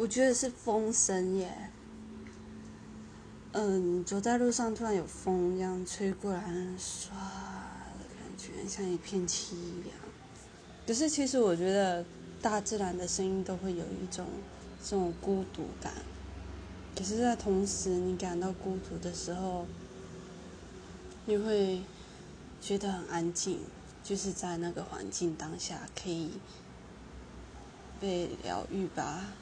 我觉得是风声耶。嗯走在路上突然有风这样吹过来唰的感觉像一片漆一样。可是其实我觉得大自然的声音都会有一种这种孤独感。可是在同时你感到孤独的时候你会觉得很安静就是在那个环境当下可以被疗愈吧。